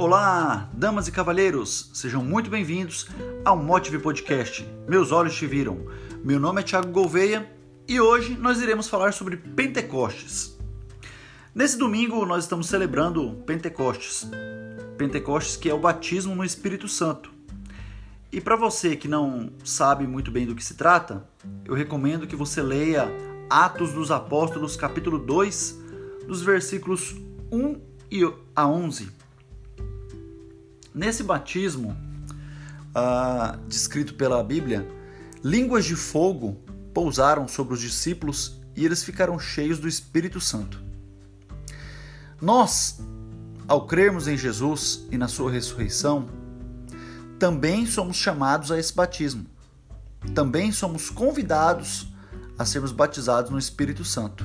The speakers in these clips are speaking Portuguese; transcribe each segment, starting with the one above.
Olá, damas e cavalheiros, sejam muito bem-vindos ao Motive Podcast. Meus olhos te viram. Meu nome é Thiago Gouveia e hoje nós iremos falar sobre Pentecostes. Nesse domingo nós estamos celebrando Pentecostes. Pentecostes que é o batismo no Espírito Santo. E para você que não sabe muito bem do que se trata, eu recomendo que você leia Atos dos Apóstolos, capítulo 2, dos versículos 1 a 11. Nesse batismo, ah, descrito pela Bíblia, línguas de fogo pousaram sobre os discípulos e eles ficaram cheios do Espírito Santo. Nós, ao crermos em Jesus e na sua ressurreição, também somos chamados a esse batismo. Também somos convidados a sermos batizados no Espírito Santo.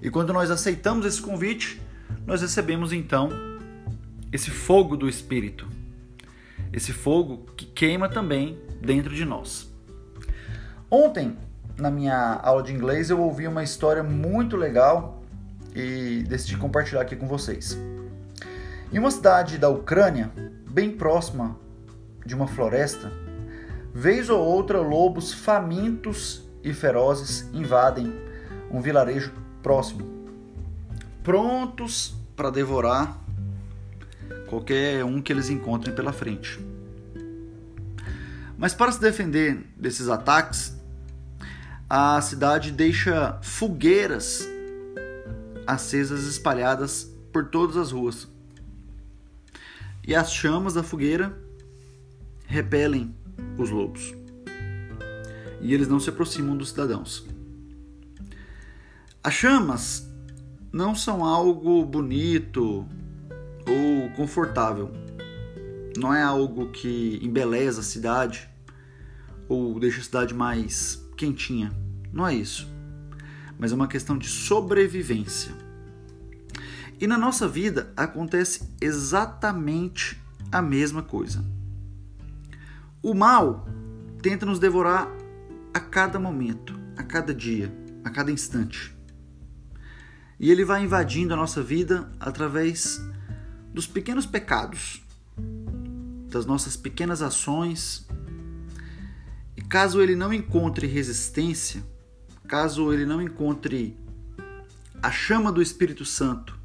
E quando nós aceitamos esse convite, nós recebemos então esse fogo do Espírito, esse fogo que queima também dentro de nós. Ontem, na minha aula de inglês, eu ouvi uma história muito legal e decidi compartilhar aqui com vocês. Em uma cidade da Ucrânia, bem próxima de uma floresta, vez ou outra lobos famintos e ferozes invadem um vilarejo próximo, prontos para devorar qualquer um que eles encontrem pela frente. Mas para se defender desses ataques, a cidade deixa fogueiras acesas espalhadas por todas as ruas. E as chamas da fogueira repelem os lobos. E eles não se aproximam dos cidadãos. As chamas não são algo bonito ou confortável. Não é algo que embeleza a cidade ou deixa a cidade mais quentinha. Não é isso. Mas é uma questão de sobrevivência. E na nossa vida acontece exatamente a mesma coisa. O mal tenta nos devorar a cada momento, a cada dia, a cada instante. E ele vai invadindo a nossa vida através dos pequenos pecados, das nossas pequenas ações. E caso ele não encontre resistência, caso ele não encontre a chama do Espírito Santo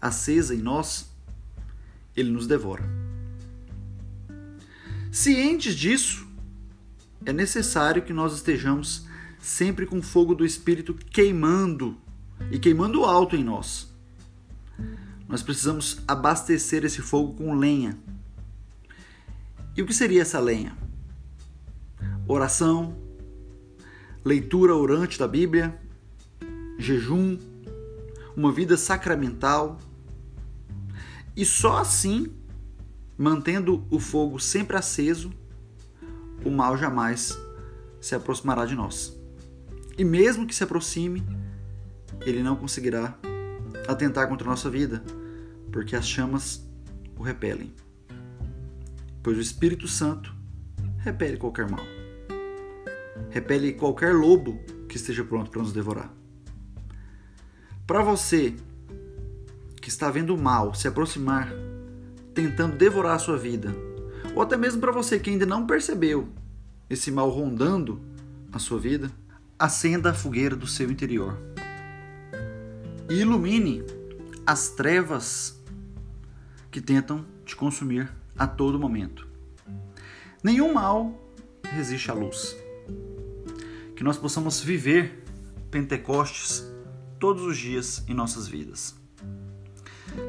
acesa em nós, ele nos devora. Cientes disso, é necessário que nós estejamos sempre com o fogo do Espírito queimando e queimando alto em nós. Nós precisamos abastecer esse fogo com lenha. E o que seria essa lenha? Oração, leitura orante da Bíblia, jejum, uma vida sacramental. E só assim, mantendo o fogo sempre aceso, o mal jamais se aproximará de nós. E mesmo que se aproxime, ele não conseguirá atentar contra a nossa vida, porque as chamas o repelem. Pois o Espírito Santo repele qualquer mal. Repele qualquer lobo que esteja pronto para nos devorar. Para você que está vendo o mal se aproximar, tentando devorar a sua vida, ou até mesmo para você que ainda não percebeu esse mal rondando a sua vida, acenda a fogueira do seu interior e ilumine as trevas que tentam te consumir a todo momento. Nenhum mal resiste à luz. Que nós possamos viver Pentecostes todos os dias em nossas vidas.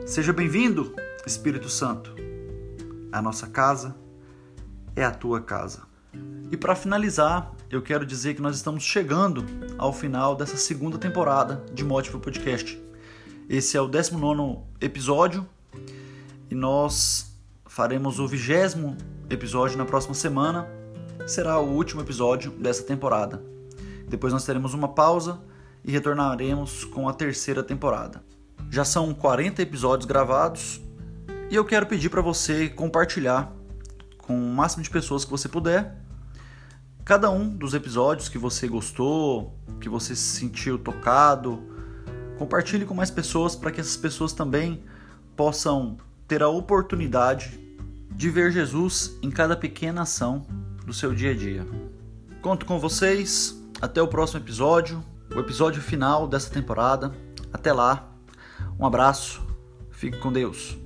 Seja bem-vindo, Espírito Santo. A nossa casa é a tua casa. E para finalizar, eu quero dizer que nós estamos chegando ao final dessa segunda temporada de Motive Podcast. Esse é o 19 episódio e nós faremos o vigésimo episódio na próxima semana. Será o último episódio dessa temporada. Depois nós teremos uma pausa e retornaremos com a terceira temporada. Já são 40 episódios gravados e eu quero pedir para você compartilhar com o máximo de pessoas que você puder cada um dos episódios que você gostou, que você se sentiu tocado. Compartilhe com mais pessoas para que essas pessoas também possam ter a oportunidade de ver Jesus em cada pequena ação do seu dia a dia. Conto com vocês. Até o próximo episódio, o episódio final dessa temporada. Até lá. Um abraço. Fique com Deus.